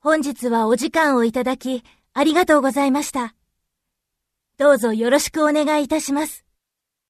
本日はお時間をいただき、ありがとうございました。どうぞよろしくお願いいたします。